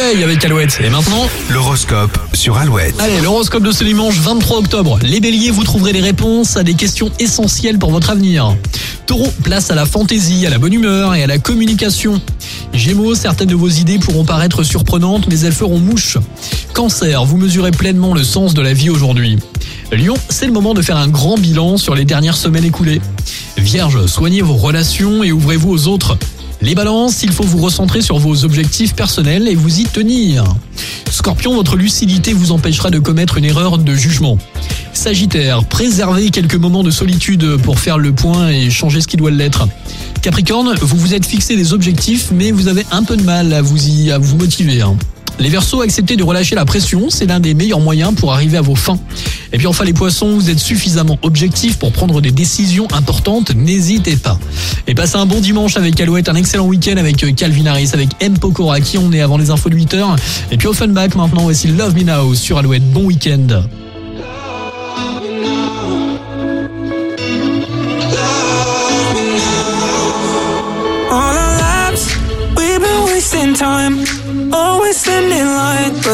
avec Alouette. Et maintenant, L'horoscope sur Alouette. allez, l'horoscope de ce dimanche 23 octobre. Les béliers, vous trouverez les réponses à des questions essentielles pour votre avenir. Taureau, place à la fantaisie, à la bonne humeur et à la communication. Gémeaux, certaines de vos idées pourront paraître surprenantes, mais elles feront mouche. Cancer, vous mesurez pleinement le sens de la vie aujourd'hui. Lion, c'est le moment de faire un grand bilan sur les dernières semaines écoulées. Vierge, soignez vos relations et ouvrez-vous aux autres. Les balances, il faut vous recentrer sur vos objectifs personnels et vous y tenir. Scorpion, votre lucidité vous empêchera de commettre une erreur de jugement. Sagittaire, préservez quelques moments de solitude pour faire le point et changer ce qui doit l'être. Capricorne, vous vous êtes fixé des objectifs, mais vous avez un peu de mal à vous y à vous motiver. Les Verseaux, acceptez de relâcher la pression, c'est l'un des meilleurs moyens pour arriver à vos fins. Et puis enfin les Poissons, vous êtes suffisamment objectifs pour prendre des décisions importantes, n'hésitez pas. Et passez un bon dimanche avec Alouette, un excellent week-end avec euh, Calvin Harris, avec M. Pokora, qui on est avant les infos de 8h. Et puis Offenbach maintenant, voici Love Me Now sur Alouette, bon week-end. Time, always standing but